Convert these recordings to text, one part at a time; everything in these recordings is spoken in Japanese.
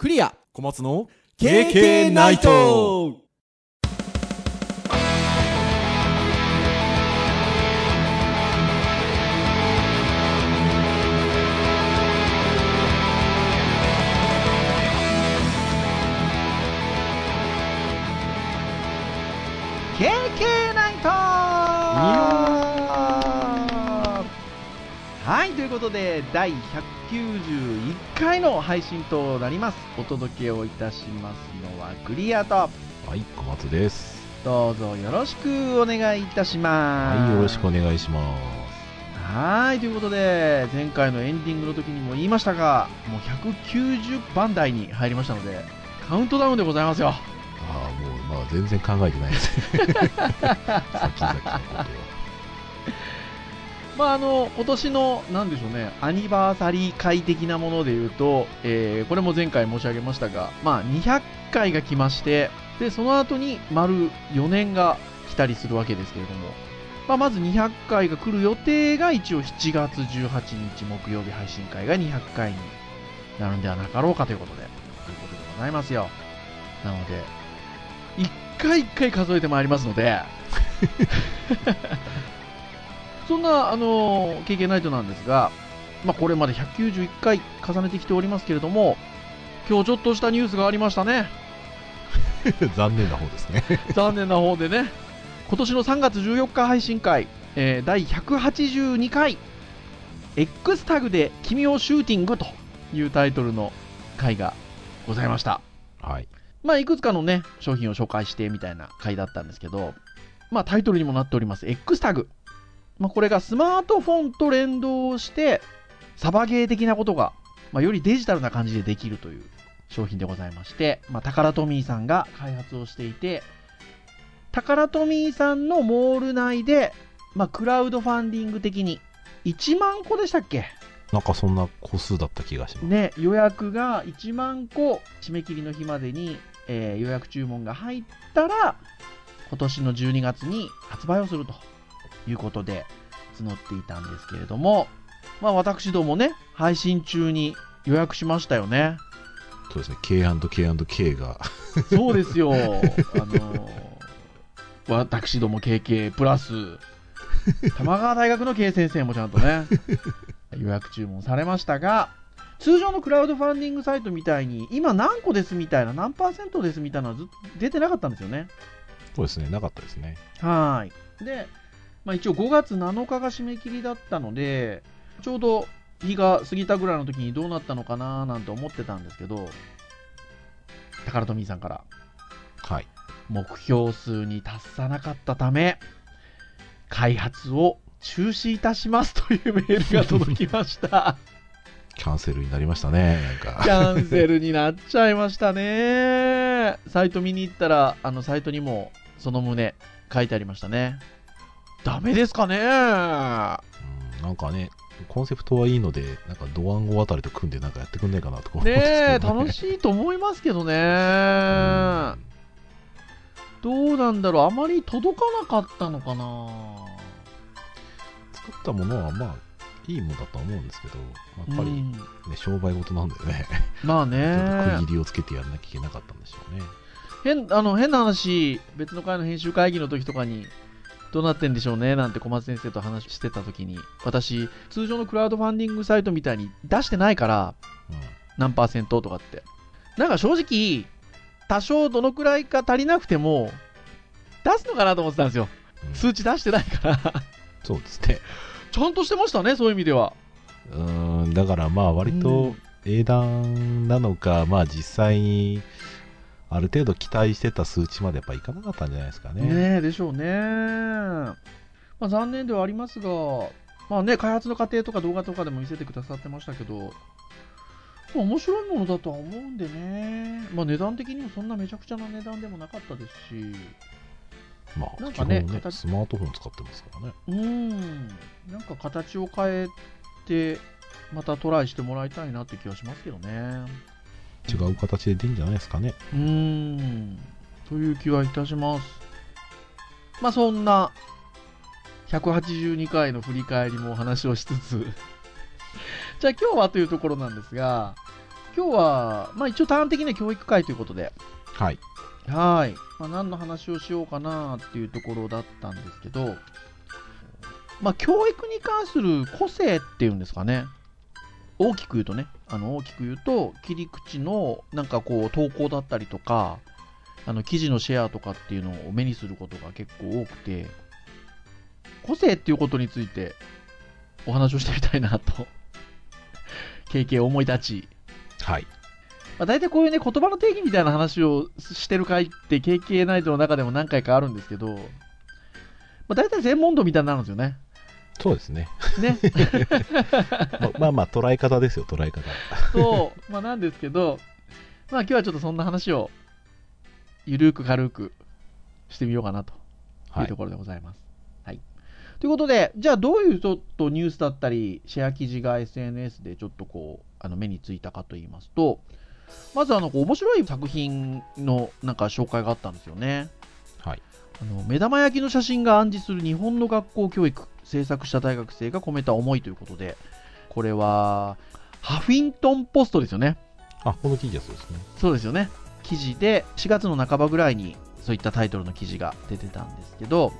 クリア。小松の KK ナイト。ナイト。はいということで第191回の配信となります。お届けをいたしますのはクリアとはい小松です。どうぞよろしくお願いいたします。はいよろしくお願いします。はいということで前回のエンディングの時にも言いましたがもう190番台に入りましたのでカウントダウンでございますよ。ああもうまあ全然考えてないです。先々のことはまああの今年のなんでしょうねアニバーサリー会的なものでいうと、えーこれも前回申し上げましたが、まあ、200回が来ましてでその後に丸4年が来たりするわけですけれども、まあ、まず200回が来る予定が一応7月18日木曜日配信会が200回になるんではなかろうかということでということでございますよ。なので一回一回数えてまいりますので そんな、あの、KK ナイトなんですが、まあ、これまで191回重ねてきておりますけれども、今日ちょっとしたニュースがありましたね。残念な方ですね 残念な方でね。今年の3月14日配信会、えー第182回、X タグで君をシューティングというタイトルの回がございました。はいまあ、いくつかのね、商品を紹介してみたいな回だったんですけど、まあ、タイトルにもなっております、X タグ。まあ、これがスマートフォンと連動して、サバゲー的なことが、まあ、よりデジタルな感じでできるという商品でございまして、まあ、タカラトミーさんが開発をしていて、タカラトミーさんのモール内で、まあ、クラウドファンディング的に、1万個でしたっけ？なんかそんな個数だった気がします、ね、予約が1万個締め切りの日までに、えー予約注文が入ったら今年の12月に発売をするということで募っていたんですけれども、まあ、私どもね配信中に予約しましたよね。そうですね。K&K&K が。そうですよ。あの私ども KK プラス玉川大学の K 先生もちゃんとね 予約注文されましたが通常のクラウドファンディングサイトみたいに今何個ですみたいな何パーセントですみたいなのは出てなかったんですよね。そうですね。なかったですね。はーい。で、まあ、一応5月7日が締め切りだったのでちょうど日が過ぎたぐらいの時にどうなったのかななんて思ってたんですけど宝富さんから。はい。目標数に達さなかったため開発を中止いたします というメールが届きました。キャンセルになりましたねなんキかャンセルになっちゃいましたね。サイト見に行ったらあのサイトにもその旨書いてありましたねダメですかね。うんなんかねコンセプトはいいのでなんかドワンゴあたりと組んでなんかやってくんないかなとか思うんですね。え楽しいと思いますけどね。うん。どうなんだろう。あまり届かなかったのかな。作ったものはまあいいものだとは思うんですけどやっぱり、うん。ね、商売事なんでね。まあね。区切りをつけてやらなきゃいけなかったんでしょうね。変あの変な話別の回の編集会議の時とかにどうなってんでしょうねなんて小松先生と話してた時に。私通常のクラウドファンディングサイトみたいに出してないからうん。何パーセントとかって。なんか正直多少どのくらいか足りなくても出すのかなと思ってたんですよ。うん。数値出してないから。そうですね。ちゃんとしてましたねそういう意味では。うーんだからまあ割うとん。英断なのか、まあ実際にある程度期待してた数値までやっぱいかなかったんじゃないですかね。ねえでしょうね、まあ、残念ではありますがまあね開発の過程とか動画とかでも見せてくださってましたけどまあ面白いものだとは思うんでね、まあ、値段的にもそんなめちゃくちゃな値段でもなかったですし。まあ基なんかね本ね形スマートフォン使ってますからね。うん。なんか形を変えてまたトライしてもらいたいなって気はしますけどね違う形で出るんじゃないですかね。うーんという気はいたしますまあそんな182回の振り返りもお話をしつつ じゃあ今日はというところなんですが今日は、まあ一応端的な教育会ということで、はい。はい。まあ、何の話をしようかなっていうところだったんですけど、まあ、教育に関する個性っていうんですかね。大きく言うとね、あの大きく言うと、切り口のなんかこう投稿だったりとか、あの記事のシェアとかっていうのを目にすることが結構多くて、個性っていうことについてお話をしてみたいなと、経験を思い立ち、はい。まあ、大体こういうね、言葉の定義みたいな話をしてる回って KK ナイトの中でも何回かあるんですけど、まあ、大体専門度みたいになるんですよね。そうですね。ね。ままあまあ、捉え方ですよ、捉え方。そう。まあなんですけど、まあ今日はちょっとそんな話を、ゆるく軽くしてみようかなといはいうと。ころでございます。はい。ということで、じゃあどういうちょっとニュースだったり、シェア記事が SNS でちょっとこう、あの目についたかと言いますと、まずあの、こう面白い作品のなんか紹介があったんですよね。はい。あの目玉焼きの写真が暗示する日本の学校教育制作した大学生が込めた思いということでこれはハフィントンポストですよねあ、この記事はそうですね。そうですよね記事で4月の半ばぐらいにそういったタイトルの記事が出てたんですけど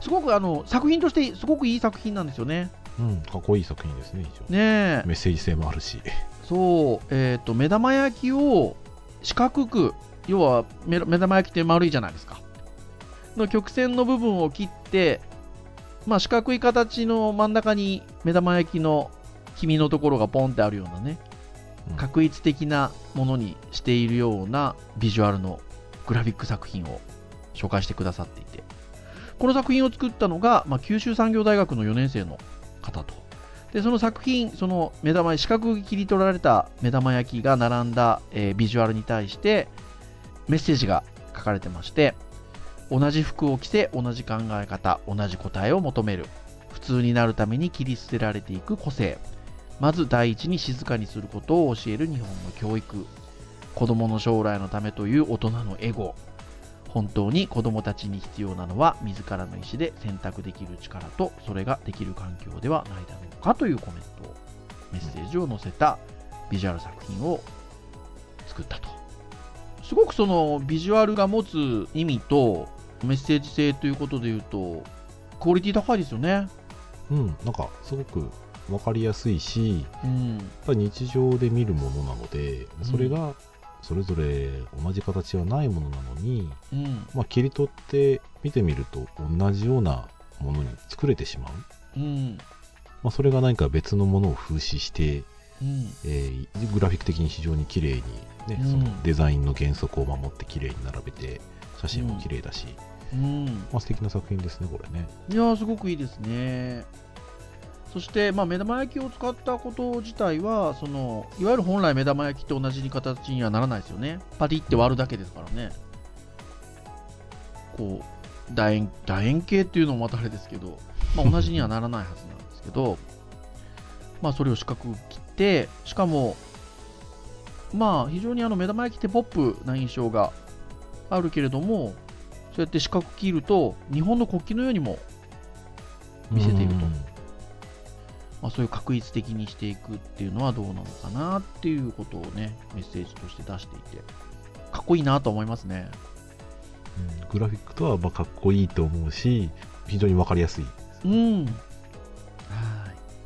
すごくあの作品としてすごくいい作品なんですよねうん、かっこいい作品ですね、一応。ねえメッセージ性もあるし。そうえっ、と目玉焼きを四角く要は目目玉焼きって丸いじゃないですかの曲線の部分を切ってまあ四角い形の真ん中に目玉焼きの黄身のところがポンってあるようなねうん。確一的なものにしているようなビジュアルのグラフィック作品を紹介してくださっていてこの作品を作ったのが、まあ、九州産業大学の4年生の方と。でその作品その目玉四角く切り取られた目玉焼きが並んだ、えービジュアルに対してメッセージが書かれてまして同じ服を着せ同じ考え方同じ答えを求める。普通になるために切り捨てられていく個性。まず第一に静かにすることを教える日本の教育。子供の将来のためという大人のエゴ。本当に子供たちに必要なのは自らの意思で選択できる力とそれができる環境ではないだろうかというコメント。をメッセージを載せたビジュアル作品を作ったと。すごくそのビジュアルが持つ意味とメッセージ性ということで言うとクオリティ高いですよね。うん、なんか、すごくわかりやすいし、うん。やっぱり日常で見るものなので、それがそれぞれ同じ形はないものなのに、うん。まあ、切り取って見てみると同じようなものに作れてしまう、うん。まあ、それが何か別のものを風刺して、うん。えーグラフィック的に非常に綺麗に、ねうん。そのデザインの原則を守って綺麗に並べて写真も綺麗だし、うんまあ、素敵な作品ですねこれねいやーすごくいいですね。そして、まあ、目玉焼きを使ったこと自体はそのいわゆる本来目玉焼きと同じ形にはならないですよね。パリって割るだけですからね。こう楕円楕円形っていうのもまたあれですけど、まあ、同じにはならないはずなんですけど まあそれを四角く切ってしかもまあ非常にあの目玉焼きってポップな印象があるけれどもそうやって四角く切ると日本の国旗のようにも見せていると。うん。まあ、そういう確一的にしていくっていうのはどうなのかなっていうことをねメッセージとして出していてかっこいいなと思いますね。うん。グラフィックとはまあかっこいいと思うし非常にわかりやすい。うん。は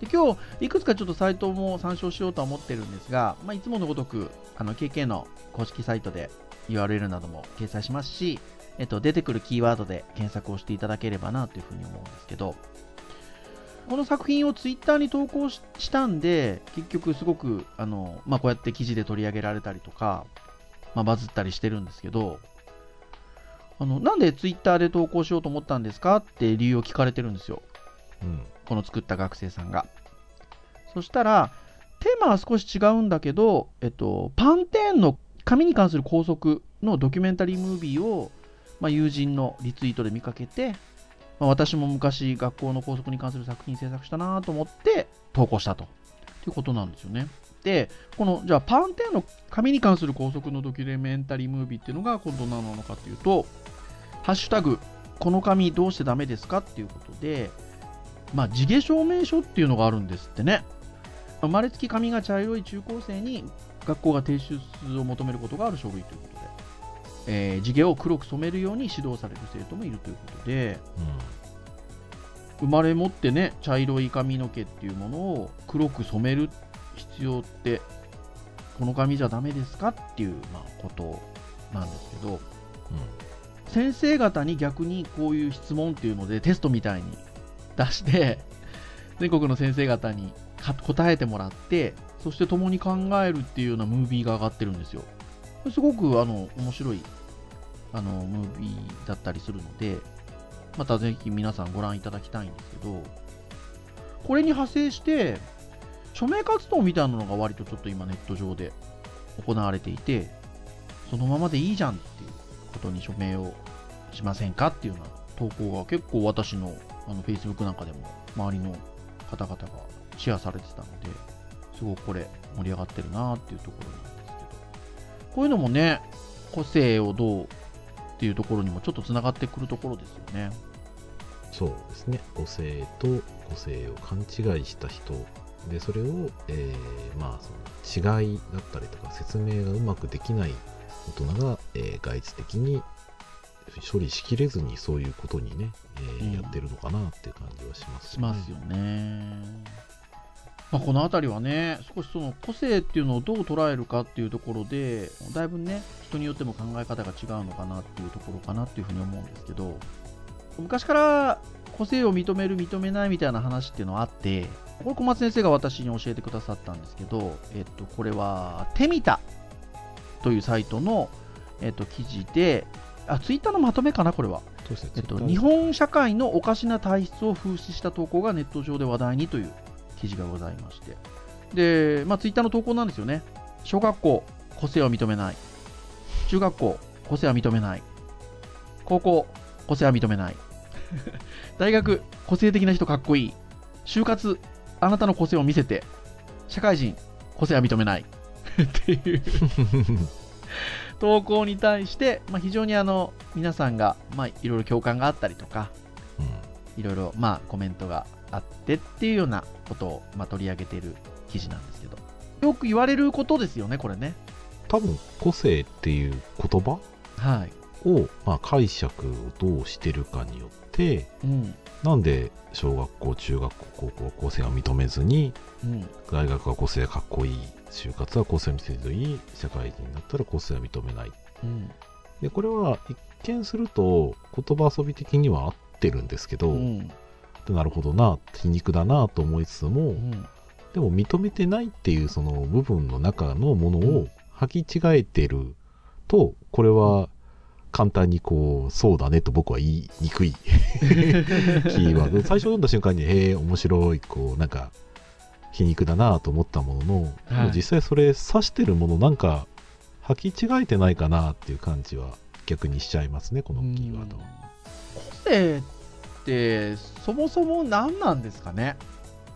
い。で今日いくつかちょっとサイトも参照しようとは思ってるんですが、まあ、いつものごとくあの KK の公式サイトで URL なども掲載しますし、えっと、出てくるキーワードで検索をしていただければなというふうに思うんですけどこの作品をツイッターに投稿ししたんで結局すごくあの、まあ、こうやって記事で取り上げられたりとか、まあ、バズったりしてるんですけどあのなんでツイッターで投稿しようと思ったんですかって理由を聞かれてるんですようんこの作った学生さんが。そしたら、テーマは少し違うんだけど、えっと、パンテーンの紙に関する校則のドキュメンタリームービーを、まあ、友人のリツイートで見かけて、まあ、私も昔学校の校則に関する作品制作したなと思って投稿したと。ということなんですよね。で、この、じゃあ、パンテーンの紙に関する校則のドキュメンタリームービーっていうのが今度何なのかというと、ハッシュタグ、この紙どうしてダメですか？っていうことで、まあ、地毛証明書っていうのがあるんですってね。生まれつき髪が茶色い中高生に学校が提出を求めることがある書類ということ、えー地毛を黒く染めるように指導される生徒もいるということで、生まれ持ってね、茶色い髪の毛っていうものを黒く染める必要って、この髪じゃダメですかっていう、まあ、ことなんですけど、先生方に逆にこういう質問っていうのでテストみたいに出して 全国の先生方にか答えてもらってそして共に考えるっていうようなムービーが上がってるんですよ。すごくあの面白いあのムービーだったりするのでまたぜひ皆さんご覧いただきたいんですけどこれに派生して署名活動みたいなのが割とちょっと今ネット上で行われていてそのままでいいじゃんっていうことに署名をしませんかっていうような投稿が結構私のあの Facebook なんかでも周りの方々がシェアされてたのですごくこれ盛り上がってるなっていうところなんですけど。こういうのもね個性をどうっていうところにもちょっとつながってくるところですよね。そうですね。個性と個性を勘違いした人でそれを、えーまあその違いだったりとか説明がうまくできない大人が、えー外出的に処理しきれずにそういうことにね、えーうん。やってるのかなっていう感じはしますしますよね。まあ、この辺りはね、少しその個性っていうのをどう捉えるかっていうところで、だいぶね、人によっても考え方が違うのかなっていうところかなっていうふうに思うんですけど、昔から個性を認める、認めないみたいな話っていうのはあって、これ小松先生が私に教えてくださったんですけど、えっと、これは、テミタというサイトの、えっと、記事で、あ、ツイッターのまとめかな、これは。えっと、日本社会のおかしな体質を風刺した投稿がネット上で話題にという記事がございまして、で、まあ、ツイッターの投稿なんですよね。小学校、個性を認めない。中学校、個性は認めない。高校、個性は認めない。大学、個性的な人かっこいい。就活、あなたの個性を見せて。社会人、個性は認めない。っていう 投稿に対して、まあ、非常にあの皆さんが、まあ、いろいろ共感があったりとか、うんいろいろ、まあ、コメントがあってっていうようなことを、まあ、取り上げている記事なんですけど、よく言われることですよね、これね。多分個性っていう言葉？はい。を、まあ、解釈をどうしてるかによってうん。なんで小学校中学校高校は個性を認めずにうん。大学は個性がかっこいい就活は個性を見せるといい社会人だったら個性は認めないうん。でこれは一見すると言葉遊び的には合ってるんですけど、うん。でなるほどな皮肉だなと思いつつも、うん。でも認めてないっていうその部分の中のものを履き違えてるとこれは簡単にこうそうだねと僕は言いにくい キーワード最初読んだ瞬間にへえ面白いこうなんか皮肉だなと思ったものの、でも実際それ指してるものなんか履き違えてないかなっていう感じは逆にしちゃいますねこのキーワードは。個性って、そもそも何なんですかね？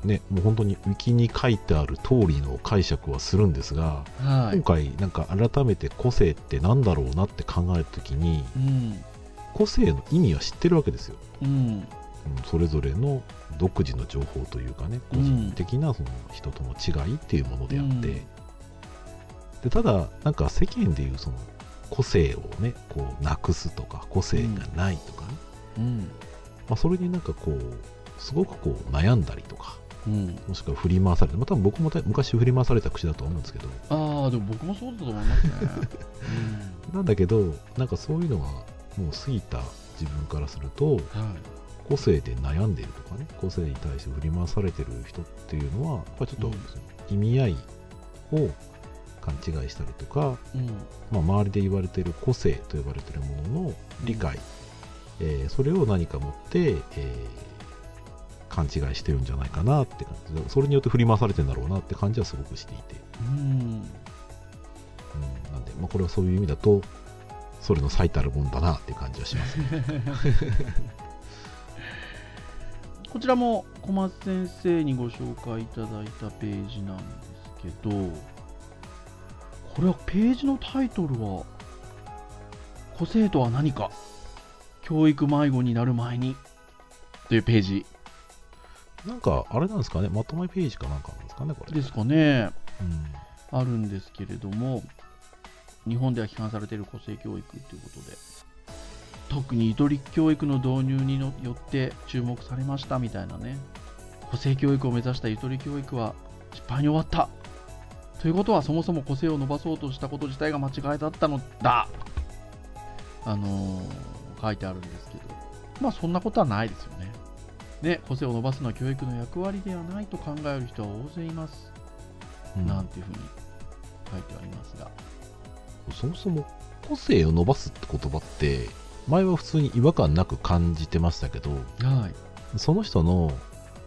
ね、もう本当にウィキに書いてある通りの解釈はするんですが、は今回なんか改めて個性って何だろうなって考えるときにうん。個性の意味は知ってるわけですよ、うん。うんそれぞれの独自の情報というかね個人的なその人との違いっていうものであって、うんでただなんか世間でいうその個性をねこうなくすとか個性がないとかね、うん。まあ、それになんかこうすごくこう悩んだりとかうん。もしくは振り回されて、まあ、多分僕もた昔振り回された口だと思うんですけどああ、でも僕もそうだと思いますね。なんだけどなんかそういうのがもう過ぎた自分からするとうん。はい。個性で悩んでいるとかね個性に対して振り回されてる人っていうのはやっぱりちょっとうん意味合いを勘違いしたりとか、うん。まあ、周りで言われている個性と呼ばれているものの理解、えーそれを何か持って、えー勘違いしてるんじゃないかなって感じでそれによって振り回されてるんだろうなって感じはすごくしていて、うん。うん、なんで、まあ、これはそういう意味だとそれの最たるもんだなって感じはしますね。こちらも小松先生にご紹介いただいたページなんですけど、これはページのタイトルは、個性とは何か教育迷子になる前にというページなんか、あれなんですかね、まとめページかなんかなんですかね、これ。ですかね。うんあるんですけれども日本では批判されている個性教育ということで特にゆとり教育の導入によって注目されましたみたいなね個性教育を目指したゆとり教育は失敗に終わったということはそもそも個性を伸ばそうとしたこと自体が間違いだったのだあのー書いてあるんですけどまあそんなことはないですよね。ね個性を伸ばすのは教育の役割ではないと考える人は大勢います、うん。なんていうふうに書いてありますが。そもそも個性を伸ばすって言葉って前は普通に違和感なく感じてましたけどはい。その人の、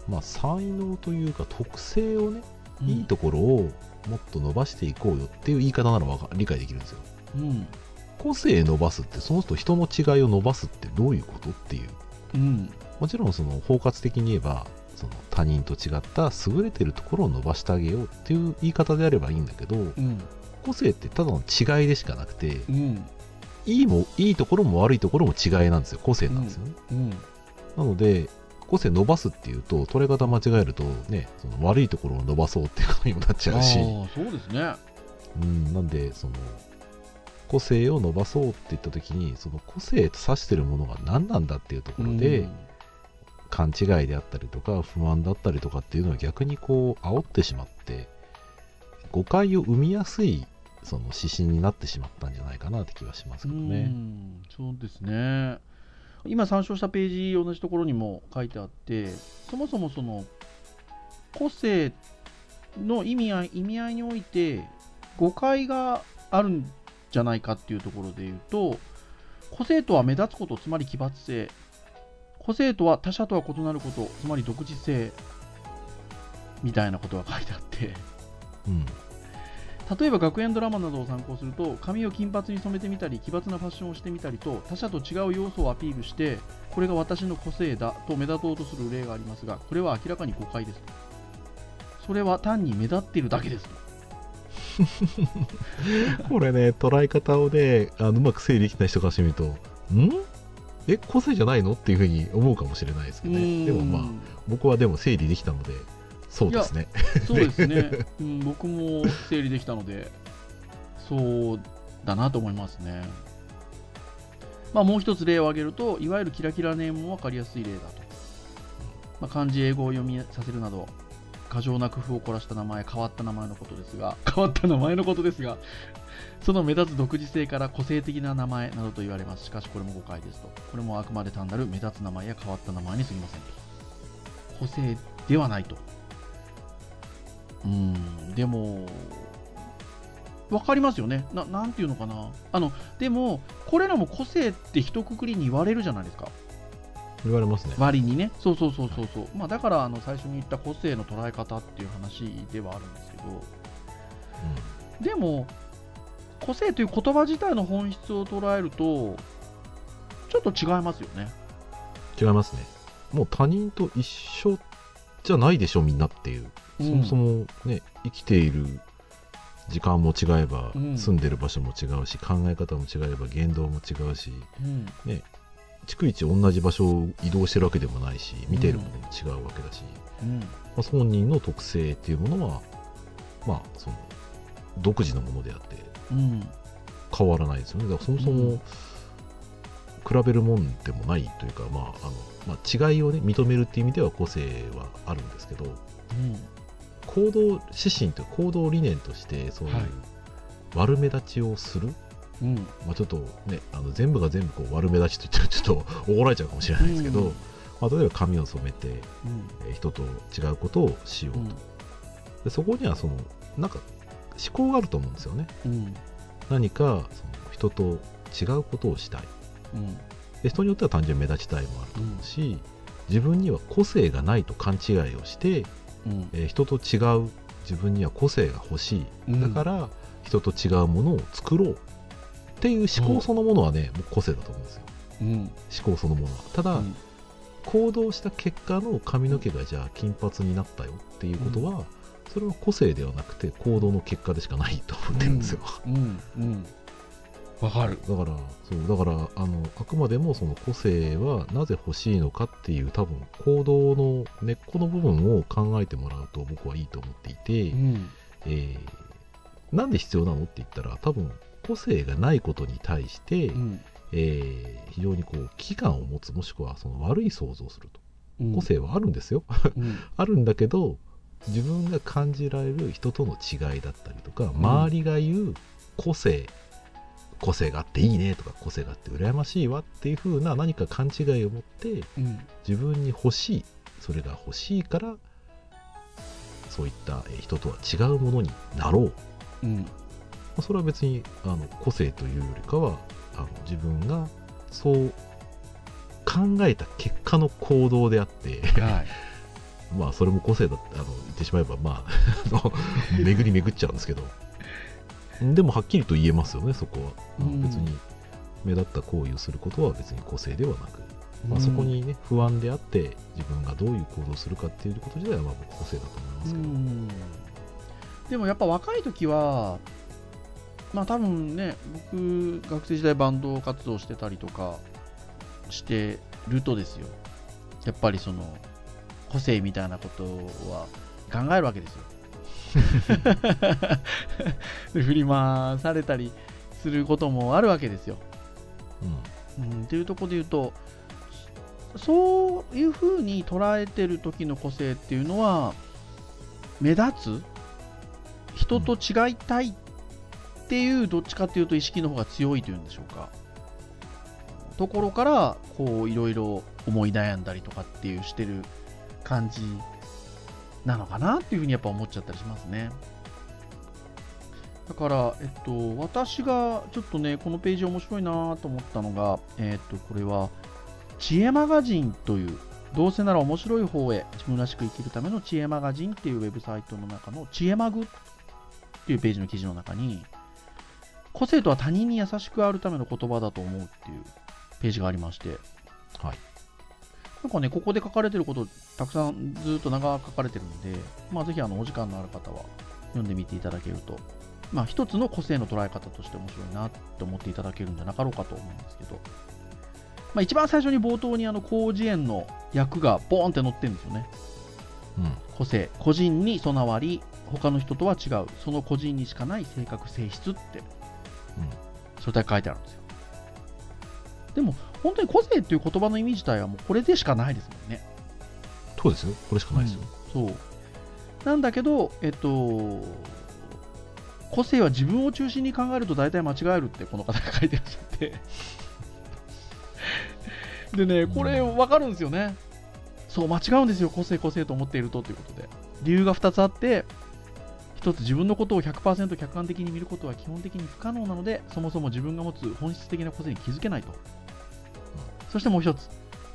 まあ、才能というか特性をね、いいところをもっと伸ばしていこうよっていう言い方なら理解できるんですよ。うん個性伸ばすってその人人の違いを伸ばすってどういうことっていう。うん。もちろんその包括的に言えばその他人と違った優れてるところを伸ばしてあげようっていう言い方であればいいんだけどうん。個性ってただの違いでしかなくてうん。いいもいいところも悪いところも違いなんですよ。個性なんですよね、うん。なので個性伸ばすっていうと捉え方間違えるとねその悪いところを伸ばそうっていうことにもなっちゃうし。そうですね。うん、なんでその個性を伸ばそうって言った時にその個性と指してるものが何なんだっていうところで、勘違いであったりとか不安だったりとかっていうのは逆にこう煽ってしまって誤解を生みやすいその指針になってしまったんじゃないかなって気はしますけどうね。ん。そうですね。今参照したページ同じところにも書いてあってそもそもその個性の意味合い意味合いにおいて誤解があるんじゃないかっていうところで言うと個性とは目立つことつまり奇抜性。個性とは他者とは異なることつまり独自性。みたいなことが書いてあって。うん。例えば学園ドラマなどを参考すると髪を金髪に染めてみたり奇抜なファッションをしてみたりと他者と違う要素をアピールしてこれが私の個性だと目立とうとする例がありますがこれは明らかに誤解です。とそれは単に目立っているだけですと これね捉え方をねあのうまく整理できない人からしてみるとん？え個性じゃないのっていうふうに思うかもしれないですけどね。でもまあ僕はでも整理できたのでそうですね。そうですね、うん、僕も整理できたのでそうだなと思いますね。まあもう一つ例を挙げるといわゆるキラキラネームも分かりやすい例だと、まあ、漢字英語を読みさせるなど過剰な工夫を凝らした名前変わった名前のことですが 変わった名前のことですがその目立つ独自性から個性的な名前などと言われます。しかしこれも誤解ですと。これもあくまで単なる目立つ名前や変わった名前にすぎませんと。個性ではないと。うん。でも分かりますよね。ななんていうのかな。あのでもこれらも個性って一括りに言われるじゃないですか。言われますね。割にね。そうそうそうそうそう。まあだからあの最初に言った個性の捉え方っていう話ではあるんですけど。でも個性という言葉自体の本質を捉えるとちょっと違いますよね。違いますね。もう他人と一緒じゃないでしょみんなっていう、そもそもね生きている時間も違えば、うん。住んでる場所も違うし考え方も違えば言動も違うしうん逐一同じ場所を移動してるわけでもないし見ているものも違うわけだし、うん。まあ、本人の特性っていうものはまあその独自のものであってうん。変わらないですよね。だからそもそも、うん。比べるもんでもないというか、まああのまあ、違いを、ね、認めるっていう意味では個性はあるんですけど行動指針というか行動理念としてそういうはい。悪目立ちをする、うん。まあ、ちょっとねあの全部が全部こう悪目立ちと言っちゃうとちょっと怒られちゃうかもしれないですけど、うん。まあ、例えば髪を染めて、うん。えー人と違うことをしようと、うん。でそこにはそのなんか思考があると思うんですよね。うん。何かその人と違うことをしたい。うん。で人によっては単純に目立ちたいもあると思うし、自分には個性がないと勘違いをして、うん。えー人と違う自分には個性が欲しい。うん。だから人と違うものを作ろうっていう思考そのものはね、もう個性だと思うんですよ。うん。思考そのものは。ただ、うん。行動した結果の髪の毛がじゃあ金髪になったよっていうことは、それは個性ではなくて行動の結果でしかないと思ってるんですよ、うん。うん。わかる。だからそう。だからあのあくまでもその個性はなぜ欲しいのかっていう多分行動の根っこの部分を考えてもらうと僕はいいと思っていて、うん。えーなんで必要なのって言ったら多分個性がないことに対して、うん。えー非常にこう危機感を持つもしくはその悪い想像をすると。うん。個性はあるんですよ。うん。あるんだけど自分が感じられる人との違いだったりとか周りが言う個性個性があっていいねとか個性があって羨ましいわっていう風な何か勘違いを持ってうん。自分に欲しいそれが欲しいからそういったえー人とは違うものになろう。うん。まあそれは別にあの個性というよりかはあの自分がそう考えた結果の行動であってはい。まあそれも個性だってあの言ってしまえばまあ 巡り巡っちゃうんですけど。でもはっきりと言えますよねそこは、うん。別に目立った行為をすることは別に個性ではなく、まあ、そこにね不安であって自分がどういう行動をするかっていうこと自体はまあ僕個性だと思いますけど、うん。でもやっぱ若い時はまあ多分ね僕学生時代バンド活動してたりとかしてるとですよ。やっぱりその個性みたいなことは考えるわけですよ。で 振り回されたりすることもあるわけですよ。うん。うん、っていうところで言うとそういうふうに捉えてる時の個性っていうのは目立つ？人と違いたいっていうどっちかっていうと意識の方が強いというんでしょうかところからこういろいろ思い悩んだりとかっていうしてる感じなのかなっていうふうにやっぱ思っちゃったりしますね。だから、えっと、私がちょっとね、このページ面白いなと思ったのが、えっと、これは、知恵マガジンという、どうせなら面白い方へ自分らしく生きるための知恵マガジンっていうウェブサイトの中の知恵マグっていうページの記事の中に、個性とは他人に優しくあるための言葉だと思うっていうページがありまして、はい。なんかね、ここで書かれてること、たくさんずっと長く書かれてるんで、まあ、ぜひあのお時間のある方は読んでみていただけると、まあ、一つの個性の捉え方として面白いなって思っていただけるんじゃなかろうかと思うんですけど、まあ、一番最初に冒頭にあの広辞苑の訳がボーンって載ってるんですよね。うん。個性、個人に備わり、他の人とは違う、その個人にしかない性格、性質って、それだけ書いてあるんですよ。でも、本当に個性っていう言葉の意味自体はもうこれでしかないですもんね。そうですよこれしかないですよ、そう。なんだけど、えっと、個性は自分を中心に考えると大体間違えるってこの方が書いてらっしゃって。でね、これ分かるんですよね。そう、間違うんですよ、個性、個性と思っているとということで。理由が2つあって、1つ自分のことを100%客観的に見ることは基本的に不可能なので、そもそも自分が持つ本質的な個性に気づけないと。そしてもう1つ、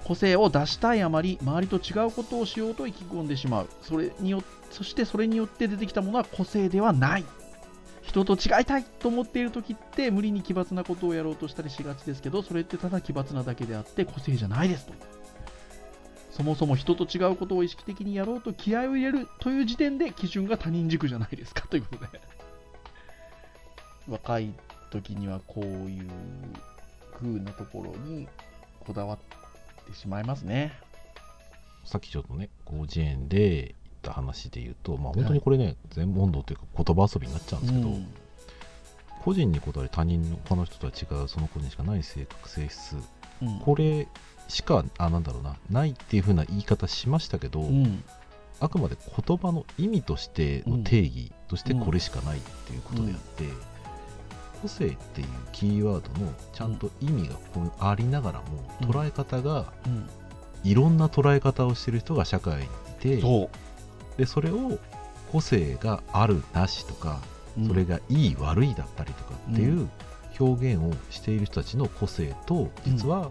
個性を出したいあまり周りと違うことをしようと意気込んでしまう。それによそしてそれによって出てきたものは個性ではない。人と違いたいと思っている時って無理に奇抜なことをやろうとしたりしがちですけどそれってただ奇抜なだけであって個性じゃないですと。そもそも人と違うことを意識的にやろうと気合を入れるという時点で基準が他人軸じゃないですかということで若い時にはこういう風なところにこだわってしまいますね。さっきちょっとね広辞苑で言った話で言うと、まあ、本当にこれね、全問答というか言葉遊びになっちゃうんですけど、うん。個人にこだわり他人の他の人とは違うその個人しかない性格性質。うん。これしかあなんだろうなないっていう風な言い方しましたけど、うん。あくまで言葉の意味としての定義としてこれしかないっていうことであって、個性っていうキーワードのちゃんと意味がありながらも、うん捉え方がうん。いろんな捉え方をしてる人が社会にいてそでそれを個性があるなしとか、う、それがいい悪いだったりとかっていう表現をしている人たちの個性と実は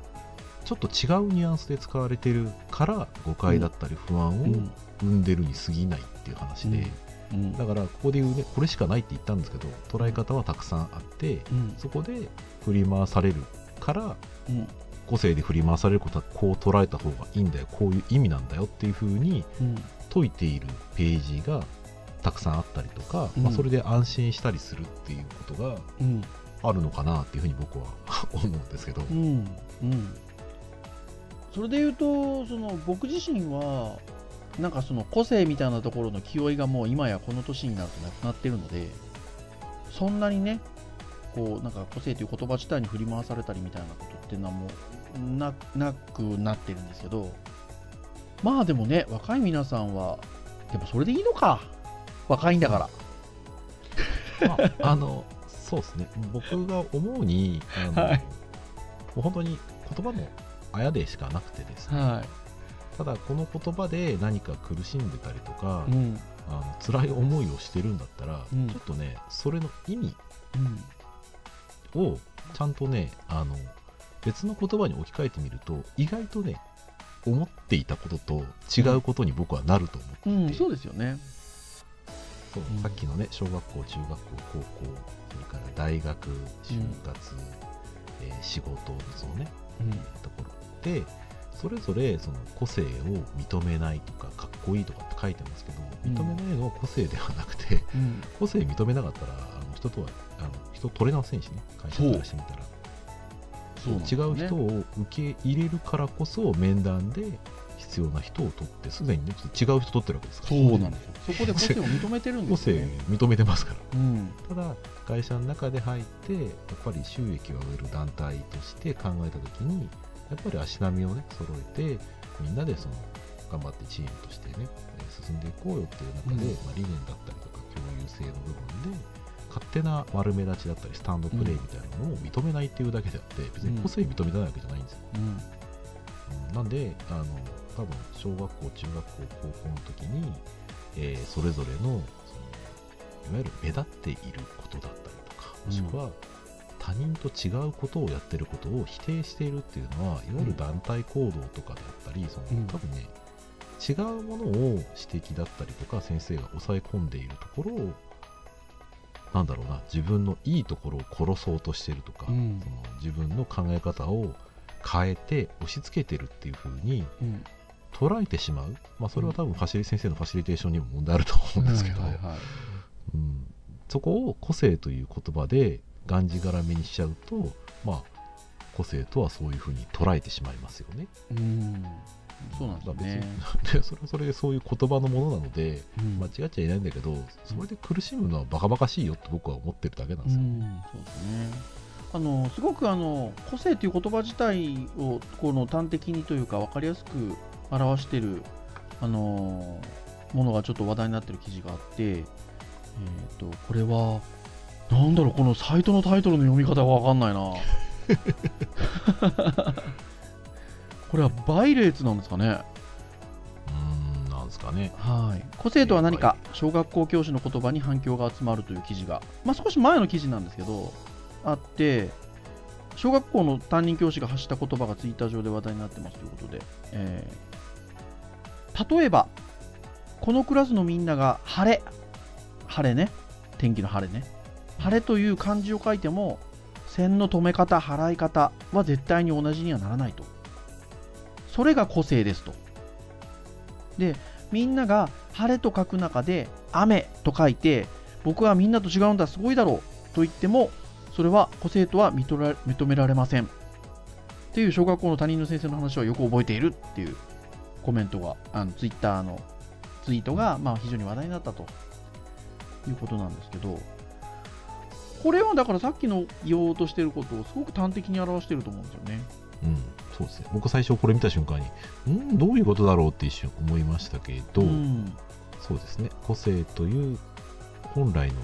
ちょっと違うニュアンスで使われてるから誤解だったり不安をうん。生んでるに過ぎないっていう話で、うん。だからここで言うねこれしかないって言ったんですけど捉え方はたくさんあってうん。そこで振り回されるからうん。個性で振り回されることはこう捉えた方がいいんだよこういう意味なんだよっていう風にうん。解いているページがたくさんあったりとか、うん。まあ、それで安心したりするっていうことがうん。あるのかなっていうふうに僕は 思うんですけど、うん。うんそれで言うとその僕自身はなんかその個性みたいなところの気負いがもう今やこの年になるとなくなってるのでそんなにねこうなんか個性という言葉自体に振り回されたりみたいなことっていうのはもうななくなってるんですけどまあでもね若い皆さんはでもそれでいいのか。若いんだから、まあ、あのそうですね。僕が思うにあの、はい。もう本当に言葉のあやでしかなくてですね、はただこの言葉で何か苦しんでたりとか、いうん。あの辛い思いをしてるんだったら、うん。ちょっとねそれの意味うん。をちゃんとねあの別の言葉に置き換えてみると意外とね思っていたことと違うことに僕はなると思ってうん、そうですよね。そううん。さっきのね小学校中学校高校それから大学就活、えー仕事のそのねうん。ところでそれぞれその個性を認めないとかかっこいいとかって書いてますけどうん。認めないのは個性ではなくて、うん。個性認めなかったらあの人とはあの人取れませんしね会社からしてみたら。そうね。違う人を受け入れるからこそ面談で必要な人を取ってすでにね違う人取ってるわけですから。そうなんですよ。そこで個性を認めてるんで個性すよね。認めてますから。うん。ただ会社の中で入ってやっぱり収益を上げる団体として考えた時にやっぱり足並みをね揃えてみんなでその頑張ってチームとしてねえー進んでいこうよっていう中で、うん。まあ、理念だったりとか共有性の部分で勝手な丸目立ちだったりスタンドプレーみたいなものを認めないっていうだけであって別に個性認めてないわけじゃないんですよ、うん。うん。なんであの多分小学校中学校高校の時に、えーそれぞれのそのいわゆる目立っていることだったりとかもしくは他人と違うことをやってることを否定しているっていうのはいわゆる団体行動とかであったりそのうん。多分ね違うものを指摘だったりとか先生が抑え込んでいるところをなんだろうな自分のいいところを殺そうとしてるとか、うん。その自分の考え方を変えて押し付けてるっていう風にうん。捉えてしまう、まあ、それは多分ファシリ先生のファシリテーションにも問題あると思うんですけど、うん、そこを個性という言葉でがんじがらめにしちゃうと、まあ、個性とはそういうふうに捉えてしまいますよね。うん。そうなんですね。でそれはそれでそういう言葉のものなのでうん。間違っちゃいないんだけどそれで苦しむのはバカバカしいよって僕は思ってるだけなんですよ。うん。そうですね。あのすごくあの個性という言葉自体をこの端的にというか分かりやすく表しているあのものがちょっと話題になっている記事があって、えー、とこれはなんだろうこのサイトのタイトルの読み方が分かんないな。これはバイレーツなんですかね。うーんなんですかね。はい、個性とは何かはい小学校教師の言葉に反響が集まるという記事が、まあ、少し前の記事なんですけどあって小学校の担任教師が発した言葉がツイッター上で話題になってますということで、えー例えばこのクラスのみんなが晴れ晴れね。天気の晴れね晴れという漢字を書いても線の止め方払い方は絶対に同じにはならないと。それが個性ですと。でみんなが晴れと書く中で雨と書いて僕はみんなと違うんだすごいだろうと言ってもそれは個性とは認められません。っていう小学校の担任の先生の話はよく覚えているっていうコメントがあのツイッターのツイートがまあ非常に話題になったということなんですけど。これはだからさっきの言おうとしていることをすごく端的に表していると思うんですよね。うん、そうですね。僕最初これ見た瞬間に、んどういうことだろうって一瞬思いましたけど、うんそうですね。個性という本来の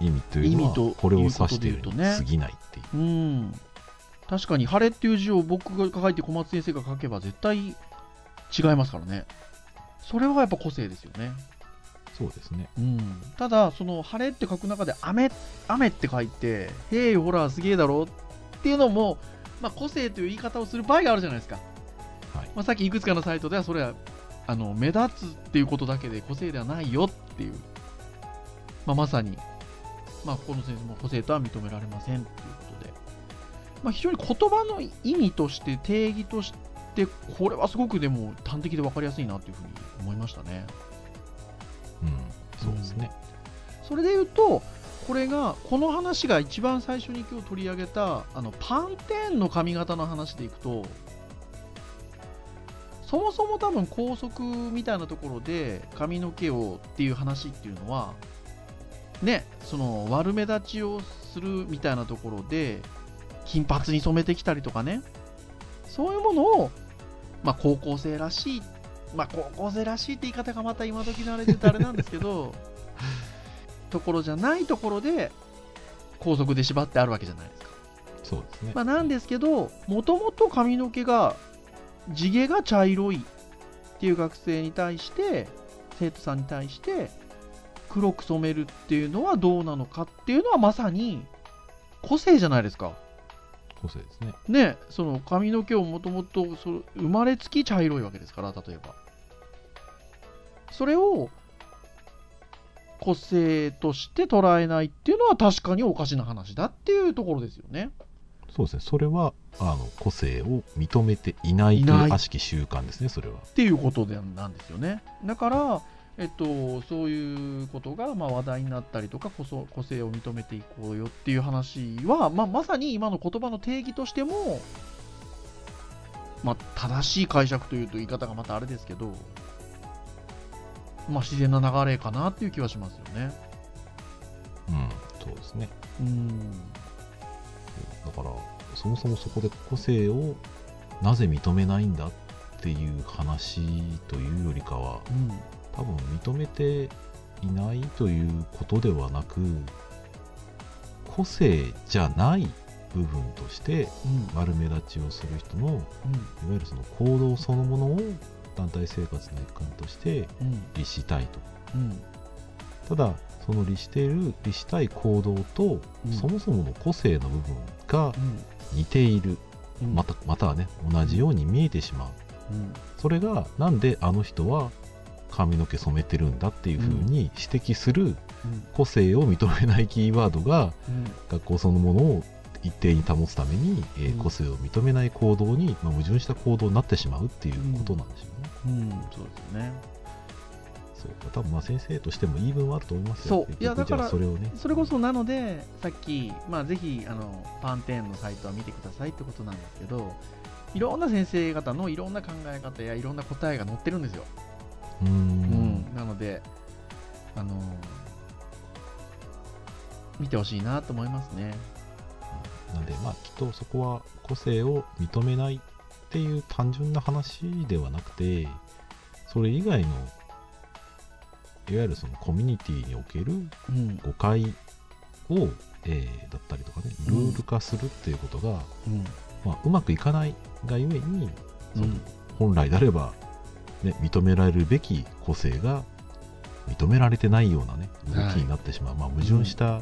意味というのは、これを指しているに過ぎないっていう。うん、確かに「晴れ」っていう字を僕が書いて小松先生が書けば絶対違いますからねそれはやっぱ個性ですよね、そうですね。うん、ただその「晴れ」って書く中で雨「雨」って書いて「へいほらすげえだろ」っていうのも、まあ、個性という言い方をする場合があるじゃないですか、はい。まあ、さっきいくつかのサイトではそれはあの目立つっていうことだけで個性ではないよっていう、まあ、まさに、まあ、ここの先生も個性とは認められませんっていうことで、まあ、非常に言葉の意味として定義としてこれはすごくでも端的で分かりやすいなというふうに思いましたね。そうですね。それで言うとこれがこの話が一番最初に今日取り上げたあのパンテーンの髪型の話でいくとそもそも多分高速みたいなところで髪の毛をっていう話っていうのはねその悪目立ちをするみたいなところで金髪に染めてきたりとかねそういうものを、まあ、高校生らしいっまあ高校生らしいって言い方がまた今時のあれで言うとあれなんですけど ところじゃないところで高速で縛ってあるわけじゃないですか、そうですね。まあ、なんですけどもともと髪の毛が地毛が茶色いっていう学生に対して生徒さんに対して黒く染めるっていうのはどうなのかっていうのはまさに個性じゃないですか。個性ですね。ねその髪の毛をもともと生まれつき茶色いわけですから例えばそれを個性として捉えないっていうのは確かにおかしな話だっていうところですよねそうですね。それは、あの、個性を認めていないという悪しき習慣ですね、それは。っていうことでなんですよねだからえっと、そういうことがまあ話題になったりとかこそ個性を認めていこうよっていう話は、まあ、まさに今の言葉の定義としても、まあ、正しい解釈というと言い方がまたあれですけど、まあ、自然な流れかなっていう気はしますよね。うん、そうですね。うんだから、そもそもそこで個性をなぜ認めないんだっていう話というよりかは、うん多分認めていないということではなく、個性じゃない部分としてうん悪目立ちをする人のいわうんゆるその行動そのものを団体生活の一環としてうん。律したいと。うん。ただその律している律したい行動と、うん。そもそもの個性の部分がうん。似ている、うん。またまたはね同じように見えてしまう。うん。それがなんであの人は髪の毛染めてるんだっていうふうに指摘するうん。個性を認めないキーワードがうん。学校そのものを一定に保つために、え個性を認めない行動に、まあ、矛盾した行動になってしまうっていうことなんでしょうね。うんそうですね。そう多分まあ先生としても言い分はあると思いますよ。そういやだからそれをね。それこそなので、さっき、まあ、ぜひあのパンテーンのサイトは見てくださいってことなんですけど、いろんな先生方のいろんな考え方やいろんな答えが載ってるんですよ。うーんなので、あの見てほしいなと思いますね。なんでまあきっとそこは個性を認めないっていう単純な話ではなくてそれ以外のいわゆるそのコミュニティにおけるうん。誤解を、えーだったりとかねルール化するっていうことが、うん。まあ、うまくいかないがゆえにそのうん。本来であれば、ね、認められるべき個性が認められてないようなね動きになってしまう、まあ、矛盾した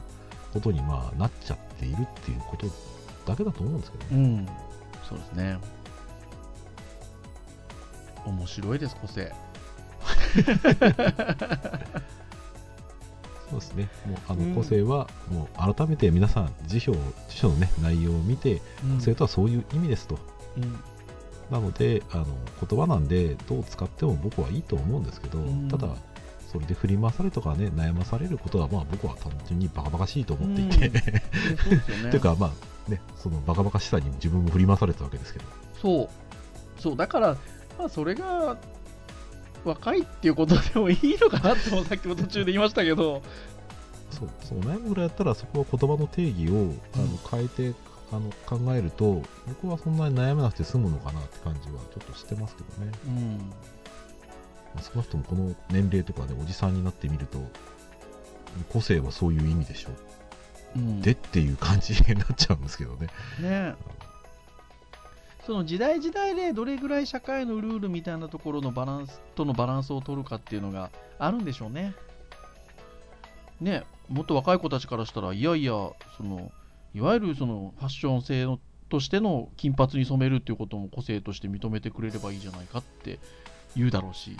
ことにまあなっちゃっているっていうことだけだと思うんですけどね。うん、そうですね。面白いです、個性。そうですね。もうあうんの個性はもう改めて皆さん辞書を辞書のね内容を見て、うん個性とはそういう意味ですと。うんなのであの言葉なんでどう使っても僕はいいと思うんですけど、うんただそれで振り回されとかね悩まされることはまあ僕は単純にバカバカしいと思っていて、うんね。というかまあねそのバカバカしさに自分も振り回されたわけですけど。そう。そう、だから、まあ、それが、若いっていうことでもいいのかなってもさっきも途中で言いましたけど、そうそう悩むぐらいだったらそこは言葉の定義をあの変えてあの考えると僕はそんなに悩まなくて済むのかなって感じはちょっとしてますけどね。うん。まあ、少なくともこの年齢とかでおじさんになってみると個性はそういう意味でしょうん、でっていう感じになっちゃうんですけどね。ねその時代時代でどれぐらい社会のルールみたいなところのバランスとのバランスを取るかっていうのがあるんでしょうね。ねもっと若い子たちからしたらいやいやそのいわゆるそのファッション性のとしての金髪に染めるっていうことも個性として認めてくれればいいじゃないかって言うだろうし。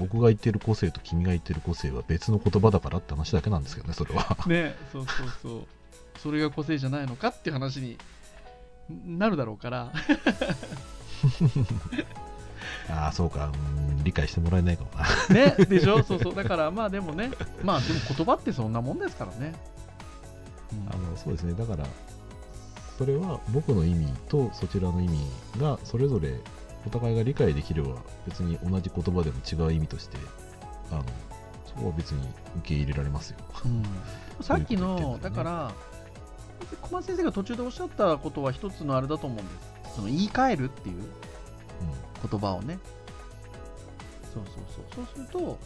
僕が言ってる個性と君が言ってる個性は別の言葉だからって話だけなんですけどね、それは。ねそうそうそうそれが個性じゃないのかって話になるだろうから。ああ、そうか、うん理解してもらえないかもな。ねでしょ？そうそう。だからまあでもね。まあでも言葉ってそんなもんですからね、うん。あのそうですね、だから、それは僕の意味とそちらの意味がそれぞれお互いが理解できれば別に同じ言葉でも違う意味としてあのは別に受け入れられますよ。さっきの、そういうこと言ってんだね。だから、小松先生が途中でおっしゃったことは一つのあれだと思うんです。その言い換えるっていう言葉をね。そうそうそう。そうすると、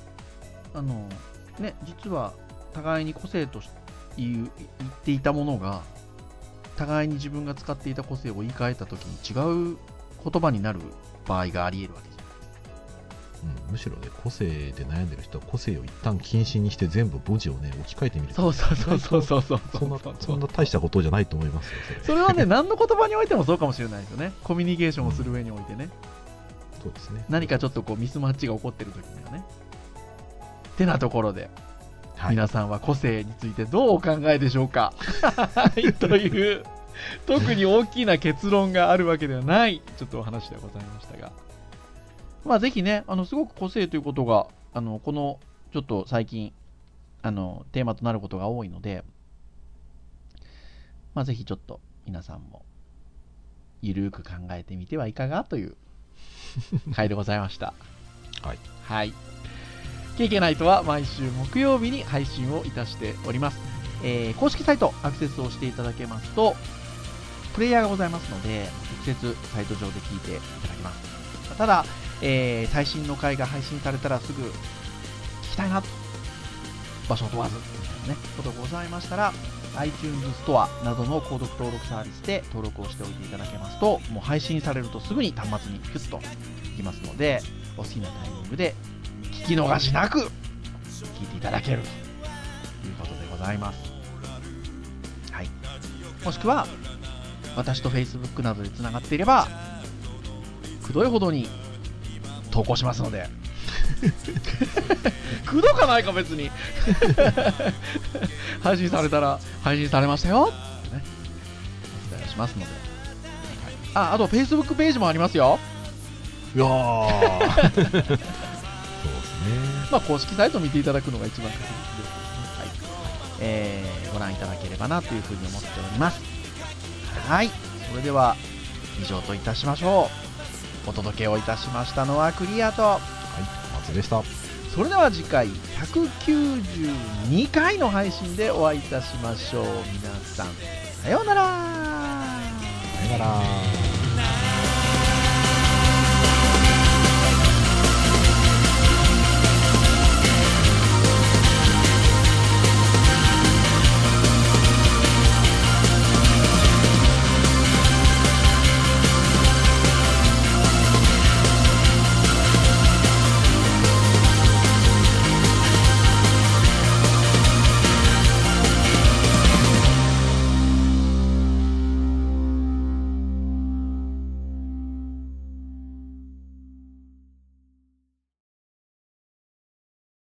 あの、ね、実は互いに個性とし言う言っていたものが、互いに自分が使っていた個性を言い換えたときに違う言葉になる場合があり得るわけうんむしろね、個性で悩んでる人は個性を一旦禁止にして全部文字をね、置き換えてみるそうそうそうそうそうそそんなそんな大したことじゃないと思いますよ、それ。それはね、何の言葉においてもそうかもしれないですよね。コミュニケーションをする上においてね。そうですね。何かちょっとこうミスマッチが起こってる時にはね。てなところで、はい、皆さんは個性についてどうお考えでしょうかという、特に大きな結論があるわけではない、ちょっとお話ではございましたが。まあぜひね、あの、すごく個性ということが、あの、この、ちょっと最近、あの、テーマとなることが多いので、まあぜひちょっと皆さんも、ゆるーく考えてみてはいかがという 回でございました。はい。はい。KK ナイトは毎週木曜日に配信をいたしております。えー公式サイトアクセスをしていただけますと、プレイヤーがございますので、直接サイト上で聞いていただけます。ただ、えー最新の回が配信されたらすぐ聞きたいな、場所を問わず、みたいなね、ことがございましたら、iTunes ストアなどの購読登録サービスで登録をしておいていただけますと、もう配信されるとすぐに端末にピュッといきますので、お好きなタイミングで聞き逃しなく聞いていただけるということでございます。はい。もしくは、私と Facebook などでつながっていれば、くどいほどに投稿しますので。くどかないか別に。配信されたら配信されましたよ。ってね。お伝えしますので、ああと Facebook ページもありますよ。いやー。そうですね。まあ、公式サイトを見ていただくのが一番確実ですえーご覧いただければなというふうに思っております。はい、それでは以上といたしましょう。お届けをいたしましたのはクリアと、はい、松でした。それでは次回192回の配信でお会いいたしましょう。皆さん、さようなら。さよなら。